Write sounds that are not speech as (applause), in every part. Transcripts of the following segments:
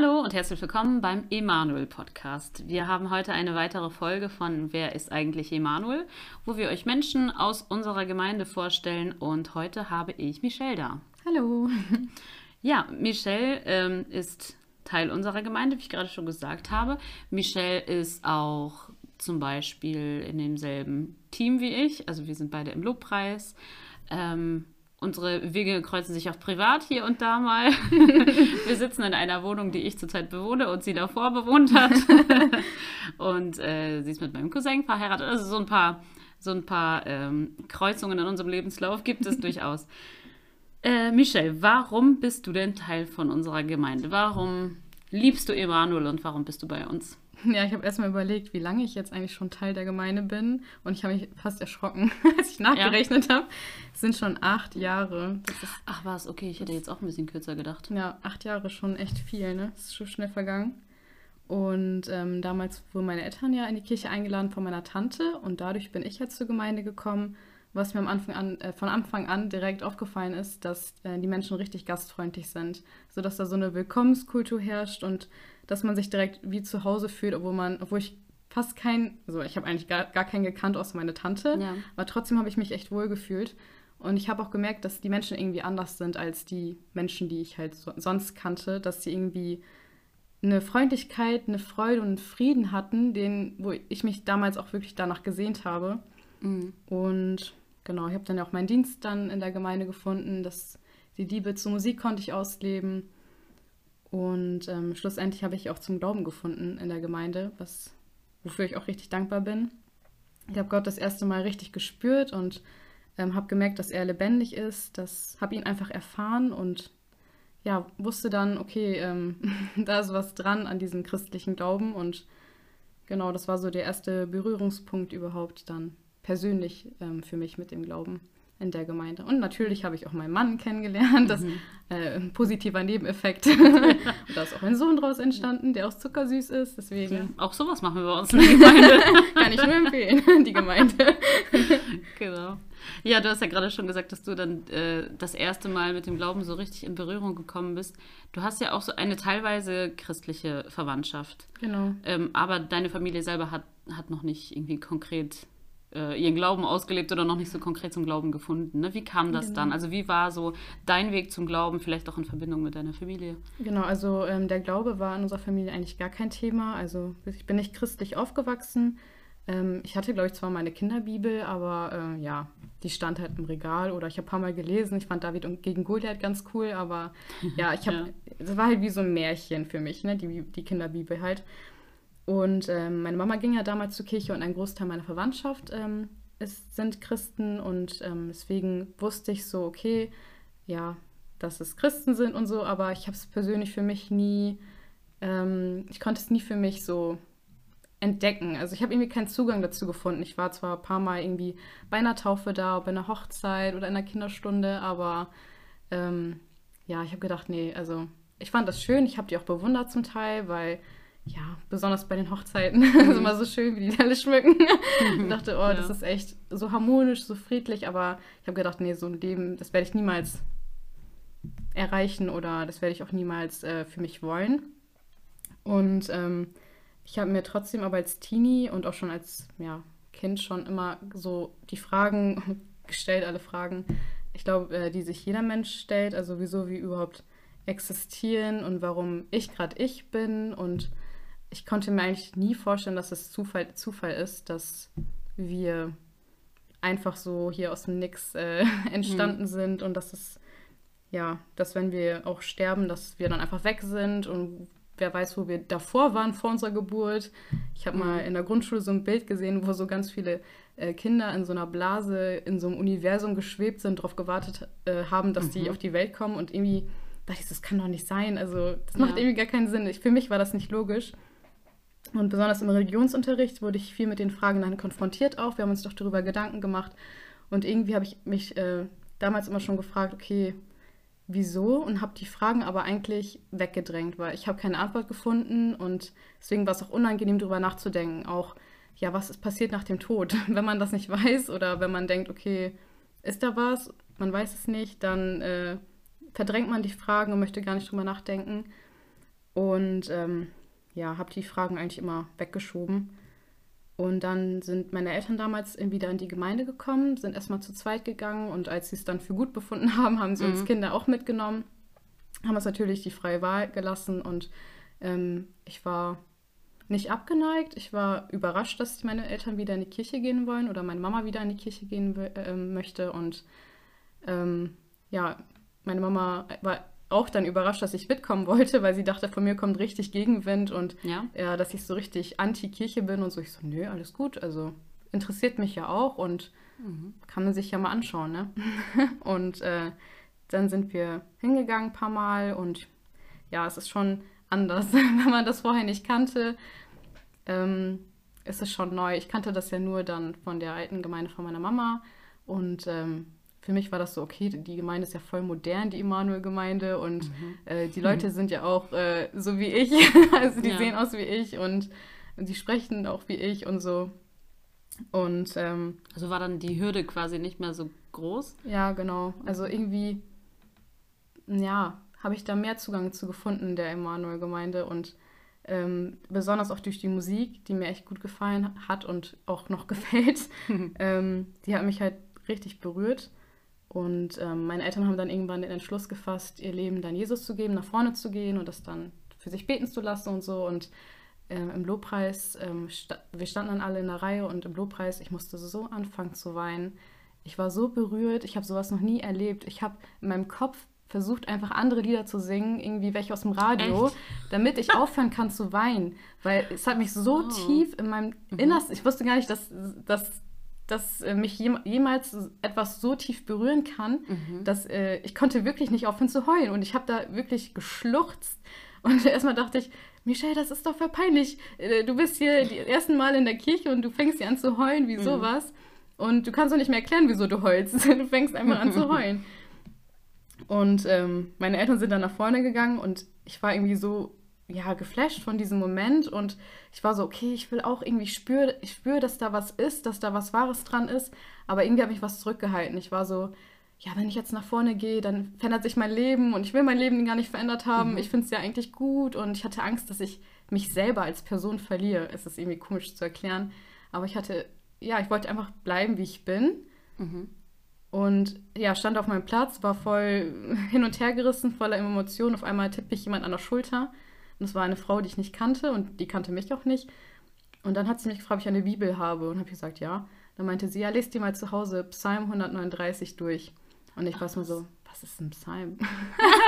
Hallo und herzlich willkommen beim Emanuel Podcast. Wir haben heute eine weitere Folge von Wer ist eigentlich Emanuel, wo wir euch Menschen aus unserer Gemeinde vorstellen und heute habe ich Michelle da. Hallo. Ja, Michelle ähm, ist Teil unserer Gemeinde, wie ich gerade schon gesagt habe. Michelle ist auch zum Beispiel in demselben Team wie ich, also wir sind beide im Lobpreis. Ähm, Unsere Wege kreuzen sich auch privat hier und da mal. (laughs) Wir sitzen in einer Wohnung, die ich zurzeit bewohne und sie davor bewohnt hat. (laughs) und äh, sie ist mit meinem Cousin verheiratet. Also so ein paar, so ein paar ähm, Kreuzungen in unserem Lebenslauf gibt es (laughs) durchaus. Äh, Michelle, warum bist du denn Teil von unserer Gemeinde? Warum liebst du Emanuel und warum bist du bei uns? (laughs) Ja, ich habe erstmal überlegt, wie lange ich jetzt eigentlich schon Teil der Gemeinde bin. Und ich habe mich fast erschrocken, (laughs) als ich nachgerechnet ja. habe. Es sind schon acht Jahre. Ach was, okay, ich hätte jetzt auch ein bisschen kürzer gedacht. Ja, acht Jahre schon echt viel, ne? Das ist schon schnell vergangen. Und ähm, damals wurden meine Eltern ja in die Kirche eingeladen von meiner Tante. Und dadurch bin ich jetzt zur Gemeinde gekommen. Was mir am Anfang an, äh, von Anfang an direkt aufgefallen ist, dass äh, die Menschen richtig gastfreundlich sind. Sodass da so eine Willkommenskultur herrscht und dass man sich direkt wie zu Hause fühlt, obwohl man, obwohl ich fast kein, also ich habe eigentlich gar, gar keinen gekannt, außer meine Tante, ja. aber trotzdem habe ich mich echt wohl gefühlt. Und ich habe auch gemerkt, dass die Menschen irgendwie anders sind als die Menschen, die ich halt so, sonst kannte, dass sie irgendwie eine Freundlichkeit, eine Freude und einen Frieden hatten, den, wo ich mich damals auch wirklich danach gesehnt habe. Mhm. Und genau, ich habe dann ja auch meinen Dienst dann in der Gemeinde gefunden, dass die Liebe zur Musik konnte ich ausleben. Und ähm, schlussendlich habe ich auch zum Glauben gefunden in der Gemeinde, was, wofür ich auch richtig dankbar bin. Ich habe Gott das erste Mal richtig gespürt und ähm, habe gemerkt, dass er lebendig ist. Das habe ihn einfach erfahren und ja, wusste dann, okay, ähm, (laughs) da ist was dran an diesem christlichen Glauben und genau, das war so der erste Berührungspunkt überhaupt dann persönlich ähm, für mich mit dem Glauben in der Gemeinde. Und natürlich habe ich auch meinen Mann kennengelernt. Das mhm. äh, ein positiver Nebeneffekt. (laughs) und da ist auch ein Sohn draus entstanden, der auch zuckersüß ist. Deswegen. Ja, auch sowas machen wir bei uns in der (laughs) Gemeinde. Kann ich nur empfehlen, (laughs) die Gemeinde. genau. Ja, du hast ja gerade schon gesagt, dass du dann äh, das erste Mal mit dem Glauben so richtig in Berührung gekommen bist. Du hast ja auch so eine teilweise christliche Verwandtschaft. Genau. Ähm, aber deine Familie selber hat, hat noch nicht irgendwie konkret äh, ihren Glauben ausgelebt oder noch nicht so konkret zum Glauben gefunden. Ne? Wie kam das genau. dann? Also wie war so dein Weg zum Glauben, vielleicht auch in Verbindung mit deiner Familie? Genau, also ähm, der Glaube war in unserer Familie eigentlich gar kein Thema. Also ich bin nicht christlich aufgewachsen. Ähm, ich hatte, glaube ich, zwar meine Kinderbibel, aber äh, ja, die stand halt im Regal oder ich habe ein paar Mal gelesen. Ich fand David gegen Goliath ganz cool, aber ja, ich habe, es (laughs) ja. war halt wie so ein Märchen für mich, ne? die, die Kinderbibel halt. Und ähm, meine Mama ging ja damals zur Kirche und ein Großteil meiner Verwandtschaft ähm, ist, sind Christen und ähm, deswegen wusste ich so, okay, ja, dass es Christen sind und so, aber ich habe es persönlich für mich nie, ähm, ich konnte es nie für mich so entdecken. Also ich habe irgendwie keinen Zugang dazu gefunden. Ich war zwar ein paar Mal irgendwie bei einer Taufe da, bei einer Hochzeit oder einer Kinderstunde, aber ähm, ja, ich habe gedacht, nee, also ich fand das schön, ich habe die auch bewundert zum Teil, weil ja, besonders bei den Hochzeiten. (laughs) Mhm. ist immer so schön, wie die alle schmücken. Mhm. (laughs) Ich dachte, oh, ja. das ist echt so harmonisch, so friedlich, aber ich habe gedacht, nee, so ein Leben, das werde ich niemals erreichen oder das werde ich auch niemals äh, für mich wollen. Und ähm, ich habe mir trotzdem aber als Teenie und auch schon als ja, Kind schon immer so die Fragen (laughs) gestellt, alle Fragen, ich glaube, äh, die sich jeder Mensch stellt, also wieso wir überhaupt existieren und warum ich gerade ich bin und ich konnte mir eigentlich nie vorstellen, dass es Zufall, Zufall ist, dass wir einfach so hier aus dem Nix äh, (laughs) entstanden mhm. sind und dass es, ja, dass wenn wir auch sterben, dass wir dann einfach weg sind und wer weiß, wo wir davor waren, vor unserer Geburt. Ich habe mhm. mal in der Grundschule so ein Bild gesehen, wo so ganz viele äh, Kinder in so einer Blase, in so einem Universum geschwebt sind, darauf gewartet äh, haben, dass mhm. die auf die Welt kommen und irgendwie dachte ich, das kann doch nicht sein. Also das macht ja. irgendwie gar keinen Sinn. Ich, für mich war das nicht logisch. Und besonders im Religionsunterricht wurde ich viel mit den Fragen dann konfrontiert auch. Wir haben uns doch darüber Gedanken gemacht. Und irgendwie habe ich mich äh, damals immer schon gefragt, okay, wieso? Und habe die Fragen aber eigentlich weggedrängt, weil ich habe keine Antwort gefunden und deswegen war es auch unangenehm, darüber nachzudenken. Auch, ja, was ist passiert nach dem Tod? (laughs) wenn man das nicht weiß oder wenn man denkt, okay, ist da was? Man weiß es nicht, dann äh, verdrängt man die Fragen und möchte gar nicht drüber nachdenken. Und ähm, ja, habe die Fragen eigentlich immer weggeschoben. Und dann sind meine Eltern damals wieder in die Gemeinde gekommen, sind erstmal zu zweit gegangen und als sie es dann für gut befunden (laughs) haben, haben sie mhm. uns Kinder auch mitgenommen, haben uns natürlich die freie Wahl gelassen und ähm, ich war nicht abgeneigt. Ich war überrascht, dass meine Eltern wieder in die Kirche gehen wollen oder meine Mama wieder in die Kirche gehen äh, möchte. Und ähm, ja, meine Mama war auch dann überrascht, dass ich mitkommen wollte, weil sie dachte, von mir kommt richtig Gegenwind und ja, ja dass ich so richtig anti-Kirche bin und so. Ich so, nö, alles gut. Also interessiert mich ja auch und mhm. kann man sich ja mal anschauen, ne? (laughs) und äh, dann sind wir hingegangen ein paar Mal und ja, es ist schon anders, (laughs) wenn man das vorher nicht kannte. Ähm, ist es schon neu. Ich kannte das ja nur dann von der alten Gemeinde von meiner Mama und ähm, für mich war das so, okay, die Gemeinde ist ja voll modern, die Immanuel-Gemeinde und mhm. äh, die Leute mhm. sind ja auch äh, so wie ich, (laughs) also die ja. sehen aus wie ich und, und die sprechen auch wie ich und so. Und ähm, also war dann die Hürde quasi nicht mehr so groß? Ja, genau. Also irgendwie, ja, habe ich da mehr Zugang zu gefunden, der Emanuel-Gemeinde. Und ähm, besonders auch durch die Musik, die mir echt gut gefallen hat und auch noch (laughs) gefällt. (laughs) ähm, die hat mich halt richtig berührt. Und ähm, meine Eltern haben dann irgendwann den Entschluss gefasst, ihr Leben dann Jesus zu geben, nach vorne zu gehen und das dann für sich beten zu lassen und so. Und ähm, im Lobpreis, ähm, sta wir standen dann alle in der Reihe und im Lobpreis, ich musste so anfangen zu weinen. Ich war so berührt, ich habe sowas noch nie erlebt. Ich habe in meinem Kopf versucht einfach andere Lieder zu singen, irgendwie welche aus dem Radio, Echt? damit ich aufhören kann zu weinen. Weil es hat mich so oh. tief in meinem mhm. Innersten, ich wusste gar nicht, dass, dass, dass äh, mich jemals etwas so tief berühren kann, mhm. dass äh, ich konnte wirklich nicht aufhören zu heulen. Und ich habe da wirklich geschluchzt. (laughs) Und erstmal dachte ich, Michelle, das ist doch voll peinlich. Äh, du bist hier die (laughs) ersten Mal in der Kirche und du fängst hier an zu heulen, wie mhm. sowas. Und du kannst doch nicht mehr erklären, wieso du heulst. (laughs) Du fängst einfach an zu heulen. Und ähm, meine Eltern sind dann nach vorne gegangen und ich war irgendwie so, ja, geflasht von diesem Moment und ich war so, okay, ich will auch irgendwie, ich spüre, ich spüre, dass da was ist, dass da was Wahres dran ist, aber irgendwie habe ich was zurückgehalten. Ich war so, ja, wenn ich jetzt nach vorne gehe, dann verändert sich mein Leben und ich will mein Leben gar nicht verändert haben. Mhm. Ich finde es ja eigentlich gut und ich hatte Angst, dass ich mich selber als Person verliere. Es ist irgendwie komisch zu erklären, aber ich hatte, ja, ich wollte einfach bleiben, wie ich bin. Mhm. Und ja, stand auf meinem Platz, war voll (laughs) hin und her gerissen, voller Emotionen. Auf einmal tippte ich jemand an der Schulter. Und es war eine Frau, die ich nicht kannte und die kannte mich auch nicht. Und dann hat sie mich gefragt, ob ich eine Bibel habe. Und habe gesagt, ja. Dann meinte sie, ja, lest die mal zu Hause Psalm 139 durch. Und ich war so, was ist ein Psalm?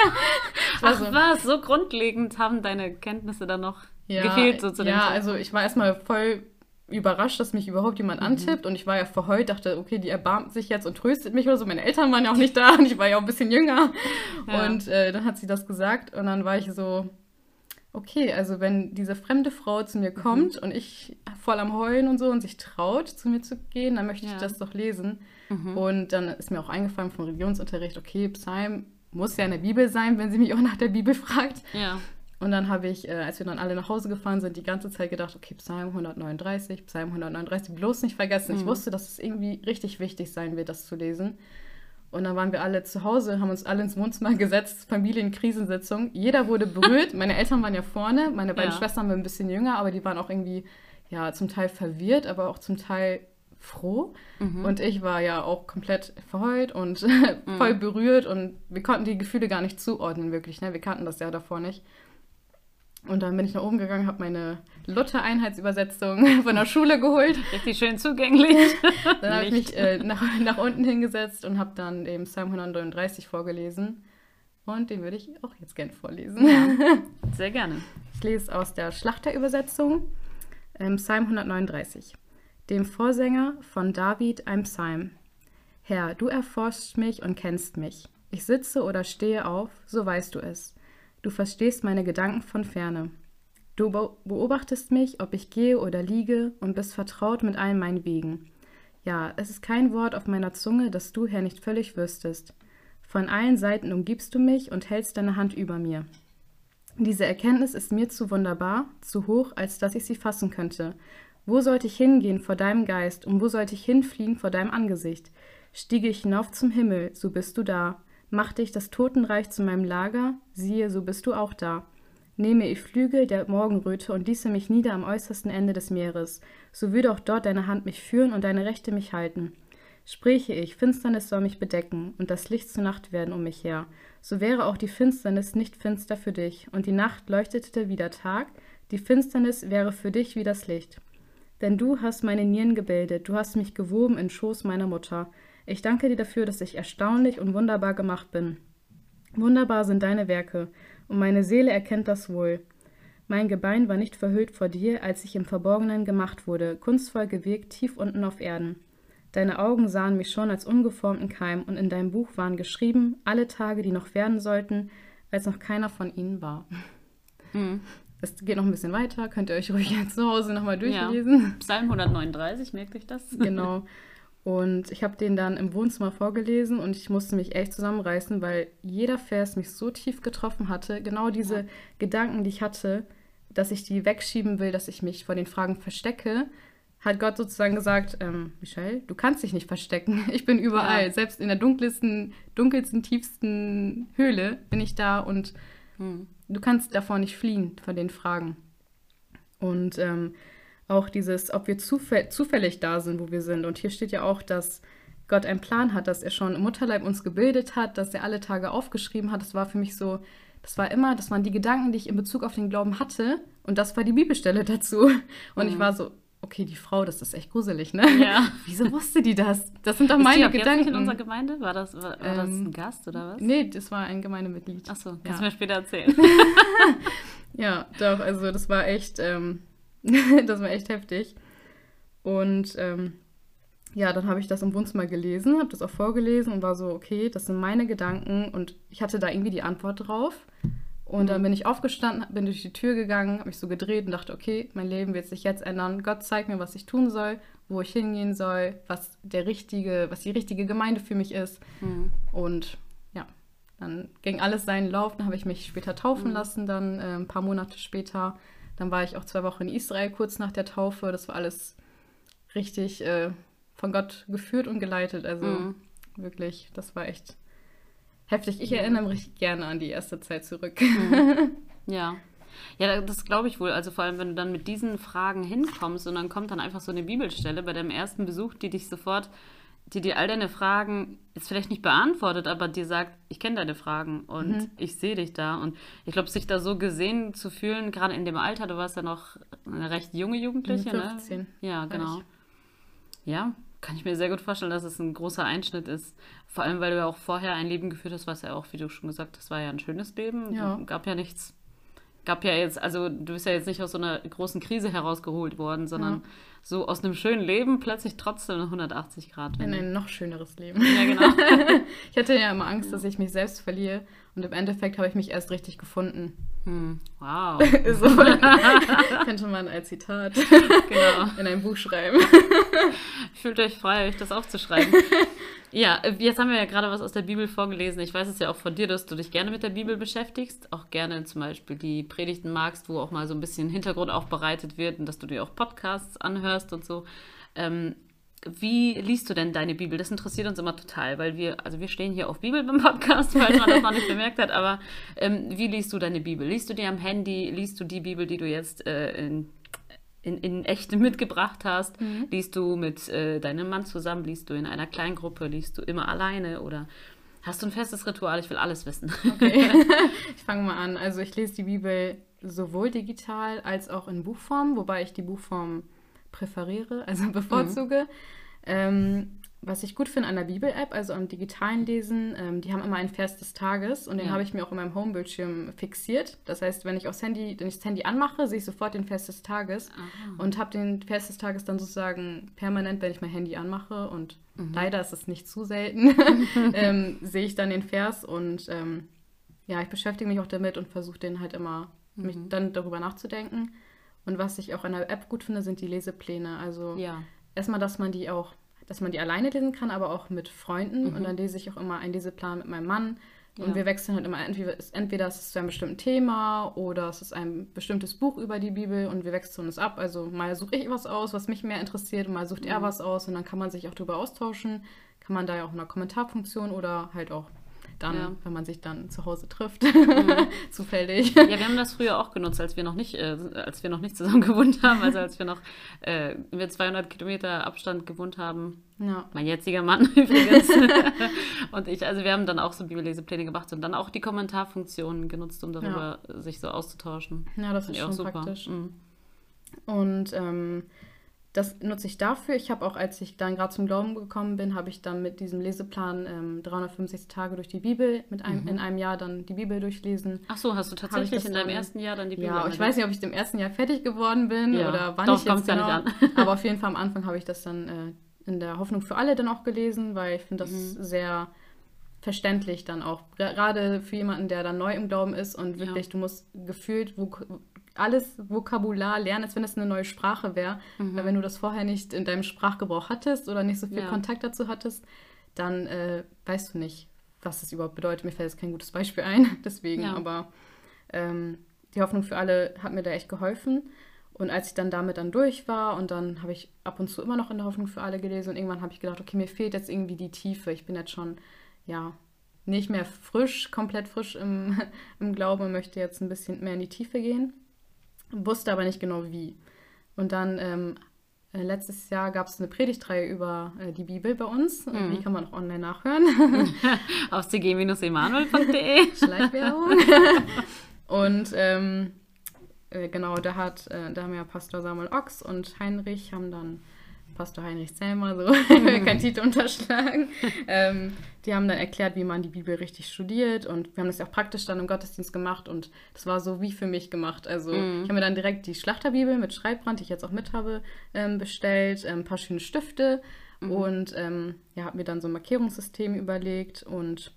(laughs) Ach so, was, so grundlegend haben deine Kenntnisse dann noch ja, gefehlt so zu dem Ja, Zeit. also ich war erstmal voll überrascht, dass mich überhaupt jemand mhm. antippt. Und ich war ja verheult, dachte, okay, die erbarmt sich jetzt und tröstet mich oder so. Meine Eltern waren ja auch nicht da (laughs) und ich war ja auch ein bisschen jünger. Ja. Und äh, dann hat sie das gesagt und dann war ich so, okay, also wenn diese fremde Frau zu mir kommt mhm. und ich voll am Heulen und so und sich traut, zu mir zu gehen, dann möchte ich das doch lesen. Mhm. Und dann ist mir auch eingefallen vom Religionsunterricht, okay, Psalm muss ja in der Bibel sein, wenn sie mich auch nach der Bibel fragt. Ja. Und dann habe ich, äh, als wir dann alle nach Hause gefahren sind, die ganze Zeit gedacht, okay, Psalm 139, Psalm 139, bloß nicht vergessen. Mhm. Ich wusste, dass es irgendwie richtig wichtig sein wird, das zu lesen. Und dann waren wir alle zu Hause, haben uns alle ins Wohnzimmer gesetzt, Familienkrisensitzung. Jeder wurde berührt. meine Eltern waren ja vorne, meine beiden ja. Schwestern waren ein bisschen jünger, aber die waren auch irgendwie, ja, zum Teil verwirrt, aber auch zum Teil froh. Mhm. Und ich war ja auch komplett verheult und (laughs) voll mhm. berührt und wir konnten die Gefühle gar nicht zuordnen, wirklich. Ne? Wir kannten das ja davor nicht. Und dann bin ich nach oben gegangen, habe meine Luther-Einheitsübersetzung (laughs) von der (laughs) Schule geholt. Richtig schön zugänglich. (laughs) dann habe ich mich äh, nach, nach unten hingesetzt und habe dann eben Psalm 139 vorgelesen. Und den würde ich auch jetzt gern vorlesen. Ja, sehr gerne. Ich lese aus der Schlachterübersetzung ähm, Psalm 139. Dem Vorsänger von David ein Psalm. Herr, du erforschst mich und kennst mich. Ich sitze oder stehe auf, so weißt du es. Du verstehst meine Gedanken von ferne. Du beobachtest mich, ob ich gehe oder liege, und bist vertraut mit allen meinen Wegen. Ja, es ist kein Wort auf meiner Zunge, das du, Herr, nicht völlig wüsstest. Von allen Seiten umgibst du mich und hältst deine Hand über mir. Diese Erkenntnis ist mir zu wunderbar, zu hoch, als dass ich sie fassen könnte. Wo sollte ich hingehen vor deinem Geist, und wo sollte ich hinfliehen vor deinem Angesicht? Stiege ich hinauf zum Himmel, so bist du da. Machte ich das Totenreich zu meinem Lager, siehe, so bist du auch da. Nehme ich Flügel der Morgenröte und ließe mich nieder am äußersten Ende des Meeres, so würde auch dort deine Hand mich führen und deine Rechte mich halten. Spräche ich, Finsternis soll mich bedecken und das Licht zur Nacht werden um mich her, so wäre auch die Finsternis nicht finster für dich, und die Nacht leuchtete wie der Tag, die Finsternis wäre für dich wie das Licht. Denn du hast meine Nieren gebildet, du hast mich gewoben in Schoß meiner Mutter. Ich danke dir dafür, dass ich erstaunlich und wunderbar gemacht bin. Wunderbar sind deine Werke, und meine Seele erkennt das wohl. Mein Gebein war nicht verhüllt vor dir, als ich im Verborgenen gemacht wurde, kunstvoll gewirkt tief unten auf Erden. Deine Augen sahen mich schon als ungeformten Keim, und in deinem Buch waren geschrieben alle Tage, die noch werden sollten, als noch keiner von ihnen war. Mhm. Es geht noch ein bisschen weiter, könnt ihr euch ruhig zu Hause nochmal durchlesen. Ja. Psalm 139, merkt euch das? Genau. (laughs) Und ich habe den dann im Wohnzimmer vorgelesen und ich musste mich echt zusammenreißen, weil jeder Vers mich so tief getroffen hatte. Genau diese ja. Gedanken, die ich hatte, dass ich die wegschieben will, dass ich mich vor den Fragen verstecke, hat Gott sozusagen gesagt, ähm, Michelle, du kannst dich nicht verstecken. (laughs) Ich bin überall. Ja. Selbst in der dunkelsten, dunkelsten, tiefsten Höhle bin ich da und hm. du kannst davor nicht fliehen, vor den Fragen. Und ähm, auch dieses, ob wir zufäll zufällig da sind, wo wir sind. Und hier steht ja auch, dass Gott einen Plan hat, dass er schon im Mutterleib uns gebildet hat, dass er alle Tage aufgeschrieben hat. Das war für mich so, das war immer, das waren die Gedanken, die ich in Bezug auf den Glauben hatte. Und das war die Bibelstelle dazu. Und mhm. ich war so, okay, die Frau, das ist echt gruselig, ne? Ja. (laughs) Wieso wusste die das? Das sind doch ist meine die Gedanken. in unserer Gemeinde? War das, war, war ähm, das ein Gast oder was? Nee, das war ein Gemeindemitglied. Achso, kannst ja. du mir später erzählen. (laughs) ja, doch, also das war echt, ähm, (laughs) das war echt heftig. Und ähm, ja, dann habe ich das im Wohnzimmer gelesen, habe das auch vorgelesen und war so, okay, das sind meine Gedanken und ich hatte da irgendwie die Antwort drauf. Und dann mhm. bin ich aufgestanden, bin durch die Tür gegangen, habe mich so gedreht und dachte, okay, mein Leben wird sich jetzt ändern. Gott zeigt mir, was ich tun soll, wo ich hingehen soll, was der richtige, was die richtige Gemeinde für mich ist. Mhm. Und ja, dann ging alles seinen Lauf. Dann habe ich mich später taufen mhm. lassen, dann äh, ein paar Monate später. Dann war ich auch zwei Wochen in Israel kurz nach der Taufe. Das war alles richtig äh, von Gott geführt und geleitet. Also mhm. wirklich, das war echt heftig. Ich erinnere mich gerne an die erste Zeit zurück. Mhm. (laughs) Ja. Ja, das glaube ich wohl. Also vor allem, wenn du dann mit diesen Fragen hinkommst und dann kommt dann einfach so eine Bibelstelle bei deinem ersten Besuch, die dich sofort, die dir all deine Fragen jetzt vielleicht nicht beantwortet, aber dir sagt, ich kenne deine Fragen und mhm. ich sehe dich da. Und ich glaube, sich da so gesehen zu fühlen, gerade in dem Alter, du warst ja noch eine recht junge Jugendliche, 15. ne? Ja, genau. Ja, kann ich mir sehr gut vorstellen, dass es ein großer Einschnitt ist. Vor allem, weil du ja auch vorher ein Leben geführt hast, was ja auch, wie du schon gesagt hast, war ja ein schönes Leben. Ja. Gab ja nichts, gab ja jetzt, also du bist ja jetzt nicht aus so einer großen Krise herausgeholt worden, sondern ja. so aus einem schönen Leben plötzlich trotzdem 180 Grad. In ein noch schöneres Leben. Ja, genau. (laughs) ich hatte ja immer Angst, dass ich mich selbst verliere und im Endeffekt habe ich mich erst richtig gefunden. Hm. Wow. (laughs) so, (laughs) könnte man als Zitat genau. in ein Buch schreiben. Fühlt euch frei, euch das aufzuschreiben. Ja, jetzt haben wir ja gerade was aus der Bibel vorgelesen. Ich weiß es ja auch von dir, dass du dich gerne mit der Bibel beschäftigst, auch gerne zum Beispiel die Predigten magst, wo auch mal so ein bisschen Hintergrund aufbereitet wird und dass du dir auch Podcasts anhörst und so. Ähm, wie liest du denn deine Bibel? Das interessiert uns immer total, weil wir, also wir stehen hier auf Bibel beim Podcast, (laughs) falls man das noch nicht bemerkt hat, aber ähm, wie liest du deine Bibel? Liest du die am Handy? Liest du die Bibel, die du jetzt äh, in, in, in echt (laughs) mitgebracht hast? Mhm. Liest du mit äh, deinem Mann zusammen? Liest du in einer Kleingruppe? Liest du immer alleine? Oder hast du ein festes Ritual? Ich will alles wissen. Okay. (laughs) ich fange mal an. Also ich lese die Bibel sowohl digital als auch in Buchform, wobei ich die Buchform präferiere, also (laughs) bevorzuge. Mhm. Ähm, was ich gut finde an der Bibel-App, also am digitalen Lesen, ähm, die haben immer einen Vers des Tages und den ja. habe ich mir auch in meinem Homebildschirm fixiert. Das heißt, wenn ich aufs Handy, wenn ich das Handy anmache, sehe ich sofort den Vers des Tages Aha. und habe den Vers des Tages dann sozusagen permanent, wenn ich mein Handy anmache und mhm. leider ist es nicht zu selten, (laughs) ähm, sehe ich dann den Vers und ähm, ja, ich beschäftige mich auch damit und versuche den halt immer, mhm. mich dann darüber nachzudenken. Und was ich auch an der App gut finde, sind die Lesepläne. Also ja. erstmal, dass man die auch, dass man die alleine lesen kann, aber auch mit Freunden. Mhm. Und dann lese ich auch immer einen Leseplan mit meinem Mann. Und ja. wir wechseln halt immer, entweder, entweder ist es zu einem bestimmten Thema oder es ist ein bestimmtes Buch über die Bibel und wir wechseln es ab. Also mal suche ich was aus, was mich mehr interessiert und mal sucht mhm. er was aus und dann kann man sich auch darüber austauschen. Kann man da ja auch in einer Kommentarfunktion oder halt auch dann, Ja. wenn man sich dann zu Hause trifft, Mhm. (laughs) zufällig. Ja, wir haben das früher auch genutzt, als wir noch nicht, äh, als wir noch nicht zusammen (laughs) gewohnt haben, also als wir noch äh, mit 200 Kilometer Abstand gewohnt haben. Ja. Mein jetziger Mann (laughs) übrigens. und ich, also wir haben dann auch so Bibellesepläne gemacht und dann auch die Kommentarfunktion genutzt, um darüber sich so auszutauschen. ja, das ist schon auch super. praktisch. Mhm. Und ähm, das nutze ich dafür. Ich habe auch, als ich dann gerade zum Glauben gekommen bin, habe ich dann mit diesem Leseplan ähm, 365 Tage durch die Bibel, mit einem, Mhm. in einem Jahr dann die Bibel durchlesen. Ach so, hast du tatsächlich in deinem dann- ersten Jahr dann die Bibel Ja, ich weiß nicht, ob ich im ersten Jahr fertig geworden bin Ja, oder wann darauf ich jetzt ja genau. nicht (laughs) Aber (laughs) auf jeden Fall am Anfang habe ich das dann äh, in der Hoffnung für alle dann auch gelesen, weil ich finde das Mhm. sehr verständlich dann auch. Gerade für jemanden, der dann neu im Glauben ist und Ja. wirklich, du musst gefühlt Vok alles Vokabular lernen, als wenn es eine neue Sprache wäre. Weil wenn du das vorher nicht in deinem Sprachgebrauch hattest oder nicht so viel Ja. Kontakt dazu hattest, dann äh, weißt du nicht, was das überhaupt bedeutet. Mir fällt jetzt kein gutes Beispiel ein, (laughs) deswegen, Ja. aber ähm, die Hoffnung für alle hat mir da echt geholfen. Und als ich dann damit dann durch war und dann habe ich ab und zu immer noch in der Hoffnung für alle gelesen und irgendwann habe ich gedacht, okay, mir fehlt jetzt irgendwie die Tiefe. Ich bin jetzt schon, ja, nicht mehr frisch, komplett frisch im, (laughs) im Glauben und möchte jetzt ein bisschen mehr in die Tiefe gehen. Wusste aber nicht genau wie. Und dann ähm, äh, letztes Jahr gab es eine Predigtreihe über äh, die Bibel bei uns. Mhm. Die kann man auch online nachhören. (laughs) Auf cg-emanuel.de. (laughs) Schleichwerbung. (laughs) und ähm, äh, genau, da hat, äh, da haben ja Pastor Samuel Ochs und Heinrich haben dann Pastor Heinrich Selmer, so (laughs) kein (laughs) Titel unterschlagen. Ähm, die haben dann erklärt, wie man die Bibel richtig studiert und wir haben das ja auch praktisch dann im Gottesdienst gemacht und das war so wie für mich gemacht. Also ich habe mir dann direkt die Schlachterbibel mit Schreibbrand, die ich jetzt auch mit habe, ähm, bestellt, ähm, ein paar schöne Stifte und ähm, ja, habe mir dann so ein Markierungssystem überlegt und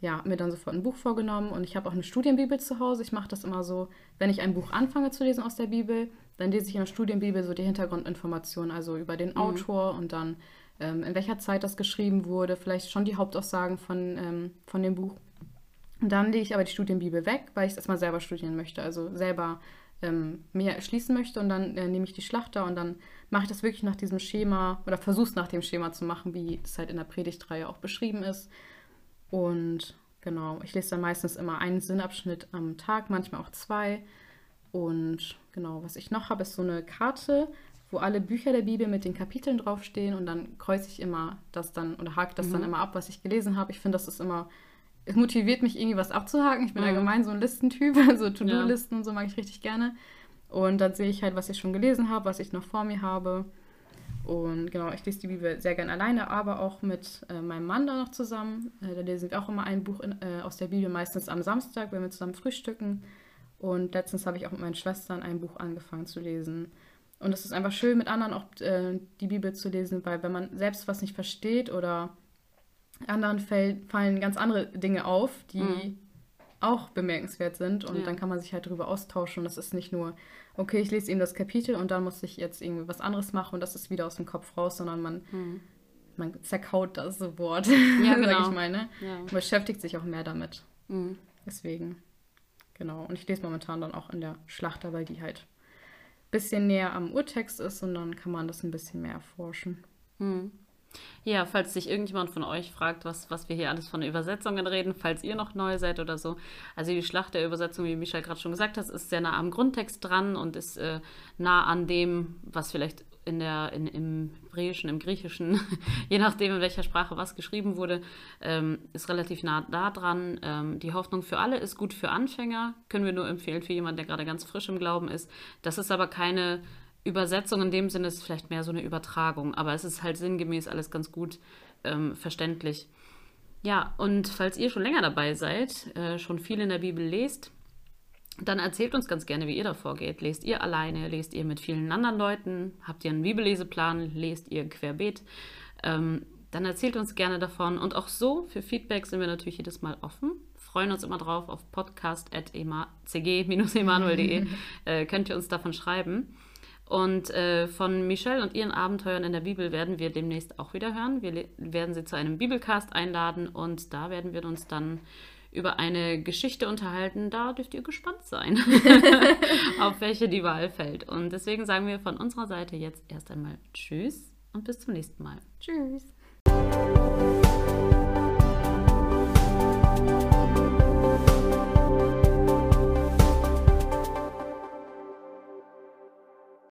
ja, mir dann sofort ein Buch vorgenommen und ich habe auch eine Studienbibel zu Hause. Ich mache das immer so, wenn ich ein Buch anfange zu lesen aus der Bibel, dann lese ich in der Studienbibel so die Hintergrundinformationen, also über den Autor und dann ähm, in welcher Zeit das geschrieben wurde, vielleicht schon die Hauptaussagen von, ähm, von dem Buch. Und dann lege ich aber die Studienbibel weg, weil ich es erstmal selber studieren möchte, also selber ähm, mir erschließen möchte und dann äh, nehme ich die Schlachter und dann mache ich das wirklich nach diesem Schema oder versuche es nach dem Schema zu machen, wie es halt in der Predigtreihe auch beschrieben ist. Und genau, ich lese dann meistens immer einen Sinnabschnitt am Tag, manchmal auch zwei. Und genau, was ich noch habe, ist so eine Karte, wo alle Bücher der Bibel mit den Kapiteln draufstehen und dann kreuze ich immer das dann oder hake das dann immer ab, was ich gelesen habe. Ich finde, das ist immer, es motiviert mich irgendwie was abzuhaken. Ich bin Mhm. allgemein so ein Listentyp, (laughs) so To-Do-Listen und so mag ich richtig gerne. Und dann sehe ich halt, was ich schon gelesen habe, was ich noch vor mir habe. Und genau, ich lese die Bibel sehr gern alleine, aber auch mit äh, meinem Mann da noch zusammen. Äh, da lesen wir auch immer ein Buch in, äh, aus der Bibel, meistens am Samstag, wenn wir zusammen frühstücken. Und letztens habe ich auch mit meinen Schwestern ein Buch angefangen zu lesen. Und es ist einfach schön, mit anderen auch äh, die Bibel zu lesen, weil wenn man selbst was nicht versteht oder anderen fällt, fallen ganz andere Dinge auf, die Mhm. Auch bemerkenswert sind. Und Ja. dann kann man sich halt darüber austauschen. Und das ist nicht nur, okay, ich lese eben das Kapitel und dann muss ich jetzt irgendwie was anderes machen und das ist wieder aus dem Kopf raus, sondern man, Mhm. man zerkaut das Wort, Ja, (laughs) sag genau. ich mal. Ne? Ja. Und beschäftigt sich auch mehr damit. Mhm. Deswegen, genau. Und ich lese momentan dann auch in der Schlachter, weil die halt ein bisschen näher am Urtext ist und dann kann man das ein bisschen mehr erforschen. Hm. Ja, falls sich irgendjemand von euch fragt, was, was wir hier alles von Übersetzungen reden, falls ihr noch neu seid oder so. Also die Schlacht der Übersetzung, wie Michael gerade schon gesagt hat, ist sehr nah am Grundtext dran und ist äh, nah an dem, was vielleicht in der, in, im Hebräischen, im Griechischen, (laughs) je nachdem, in welcher Sprache was geschrieben wurde, ähm, ist relativ nah da dran. Ähm, die Hoffnung für alle ist gut für Anfänger, können wir nur empfehlen für jemanden, der gerade ganz frisch im Glauben ist. Das ist aber keine Übersetzung in dem Sinne ist vielleicht mehr so eine Übertragung, aber es ist halt sinngemäß alles ganz gut ähm, verständlich. Ja, und falls ihr schon länger dabei seid, äh, schon viel in der Bibel lest, dann erzählt uns ganz gerne, wie ihr da vorgeht. Lest ihr alleine, lest ihr mit vielen anderen Leuten, habt ihr einen Bibelleseplan, lest ihr querbeet, ähm, dann erzählt uns gerne davon. Und auch so, für Feedback sind wir natürlich jedes Mal offen. Freuen uns immer drauf auf podcast.cg-emanuel.de. (laughs) äh, könnt ihr uns davon schreiben. Und äh, von Michelle und ihren Abenteuern in der Bibel werden wir demnächst auch wieder hören. Wir werden sie zu einem Bibelcast einladen und da werden wir uns dann über eine Geschichte unterhalten. Da dürft ihr gespannt sein, (laughs) (laughs) auf welche die Wahl fällt. Und deswegen sagen wir von unserer Seite jetzt erst einmal Tschüss und bis zum nächsten Mal. Tschüss.